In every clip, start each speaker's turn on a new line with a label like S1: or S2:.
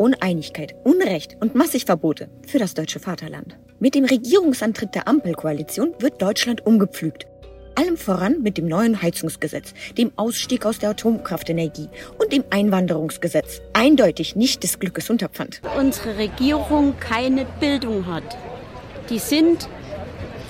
S1: Uneinigkeit, Unrecht und massig Verbote für das deutsche Vaterland. Mit dem Regierungsantritt der Ampelkoalition wird Deutschland umgepflügt. Allem voran mit dem neuen Heizungsgesetz, dem Ausstieg aus der Atomkraftenergie und dem Einwanderungsgesetz. Eindeutig nicht des Glückes Unterpfand.
S2: Unsere Regierung keine Bildung hat. Die sind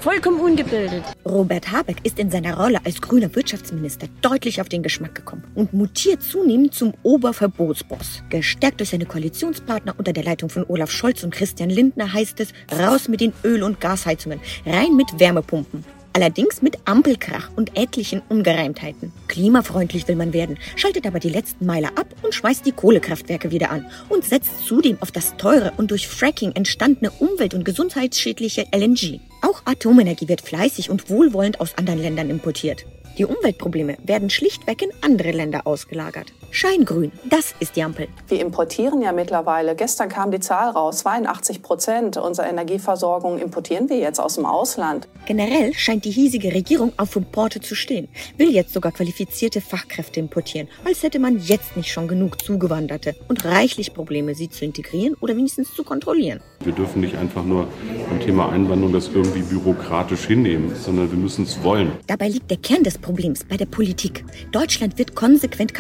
S2: vollkommen ungebildet.
S1: Robert Habeck ist in seiner Rolle als grüner Wirtschaftsminister deutlich auf den Geschmack gekommen und mutiert zunehmend zum Oberverbotsboss. Gestärkt durch seine Koalitionspartner unter der Leitung von Olaf Scholz und Christian Lindner heißt es, raus mit den Öl- und Gasheizungen, rein mit Wärmepumpen. Allerdings mit Ampelkrach und etlichen Ungereimtheiten. Klimafreundlich will man werden, schaltet aber die letzten Meiler ab und schmeißt die Kohlekraftwerke wieder an und setzt zudem auf das teure und durch Fracking entstandene umwelt- und gesundheitsschädliche LNG. Auch Atomenergie wird fleißig und wohlwollend aus anderen Ländern importiert. Die Umweltprobleme werden schlichtweg in andere Länder ausgelagert. Scheingrün, das ist die Ampel.
S3: Wir importieren ja mittlerweile. Gestern kam die Zahl raus, 82 Prozent unserer Energieversorgung importieren wir jetzt aus dem Ausland.
S1: Generell scheint die hiesige Regierung auf Importe zu stehen, will jetzt sogar qualifizierte Fachkräfte importieren, als hätte man jetzt nicht schon genug Zugewanderte und reichlich Probleme, sie zu integrieren oder wenigstens zu kontrollieren.
S4: Wir dürfen nicht einfach nur beim Thema Einwanderung das irgendwie bürokratisch hinnehmen, sondern wir müssen es wollen.
S1: Dabei liegt der Kern des Problems bei der Politik. Deutschland wird konsequent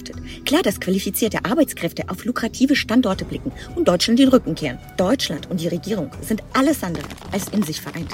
S1: kaputtgewirtschaftet. Klar, dass qualifizierte Arbeitskräfte auf lukrative Standorte blicken und Deutschland den Rücken kehren. Deutschland und die Regierung sind alles andere als in sich vereint.